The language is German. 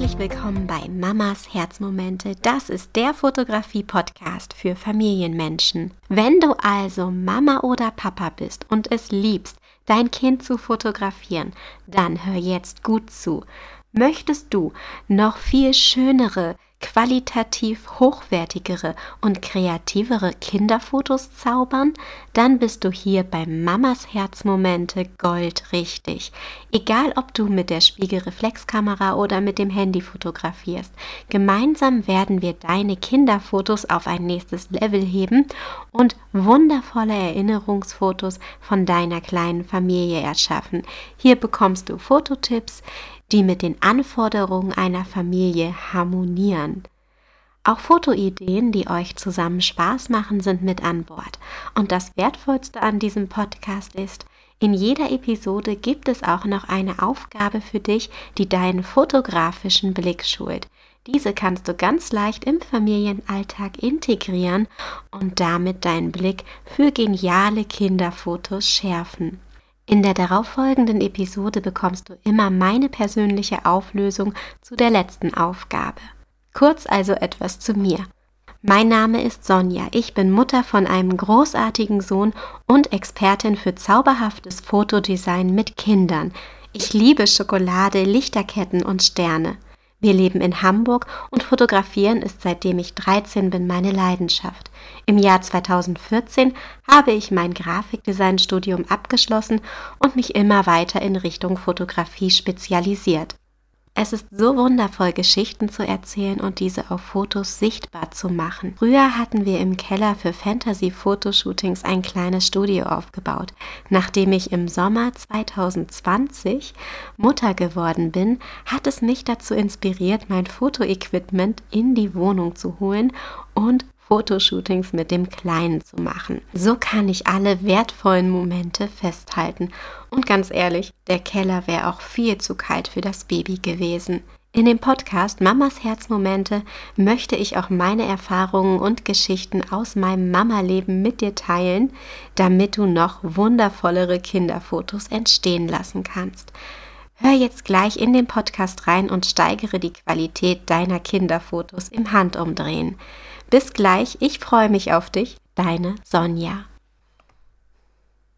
Herzlich willkommen bei Mamas Herzmomente. Das ist der Fotografie-Podcast für Familienmenschen. Wenn du also Mama oder Papa bist und es liebst, dein Kind zu fotografieren, dann hör jetzt gut zu. Möchtest du noch viel schönere, qualitativ hochwertigere und kreativere Kinderfotos zaubern, dann bist du hier bei Mamas Herzmomente Gold richtig. Egal ob du mit der Spiegelreflexkamera oder mit dem Handy fotografierst, gemeinsam werden wir deine Kinderfotos auf ein nächstes Level heben und wundervolle Erinnerungsfotos von deiner kleinen Familie erschaffen. Hier bekommst du Fototipps, die mit den Anforderungen einer Familie harmonieren. Auch Fotoideen, die euch zusammen Spaß machen, sind mit an Bord. Und das Wertvollste an diesem Podcast ist, in jeder Episode gibt es auch noch eine Aufgabe für dich, die deinen fotografischen Blick schult. Diese kannst du ganz leicht im Familienalltag integrieren und damit deinen Blick für geniale Kinderfotos schärfen. In der darauffolgenden Episode bekommst du immer meine persönliche Auflösung zu der letzten Aufgabe. Kurz also etwas zu mir. Mein Name ist Sonja, ich bin Mutter von einem großartigen Sohn und Expertin für zauberhaftes Fotodesign mit Kindern. Ich liebe Schokolade, Lichterketten und Sterne. Wir leben in Hamburg und fotografieren ist seitdem ich 13 bin meine Leidenschaft. Im Jahr 2014 habe ich mein Grafikdesignstudium abgeschlossen und mich immer weiter in Richtung Fotografie spezialisiert. Es ist so wundervoll, Geschichten zu erzählen und diese auf Fotos sichtbar zu machen. Früher hatten wir im Keller für Fantasy-Fotoshootings ein kleines Studio aufgebaut. Nachdem ich im Sommer 2020 Mutter geworden bin, hat es mich dazu inspiriert, mein Fotoequipment in die Wohnung zu holen und Fotoshootings mit dem Kleinen zu machen. So kann ich alle wertvollen Momente festhalten. Und ganz ehrlich, der Keller wäre auch viel zu kalt für das Baby gewesen. In dem Podcast Mamas Herzmomente möchte ich auch meine Erfahrungen und Geschichten aus meinem Mama-Leben mit dir teilen, damit du noch wundervollere Kinderfotos entstehen lassen kannst. Hör jetzt gleich in den Podcast rein und steigere die Qualität deiner Kinderfotos im Handumdrehen. Bis gleich, ich freue mich auf dich, deine Sonja.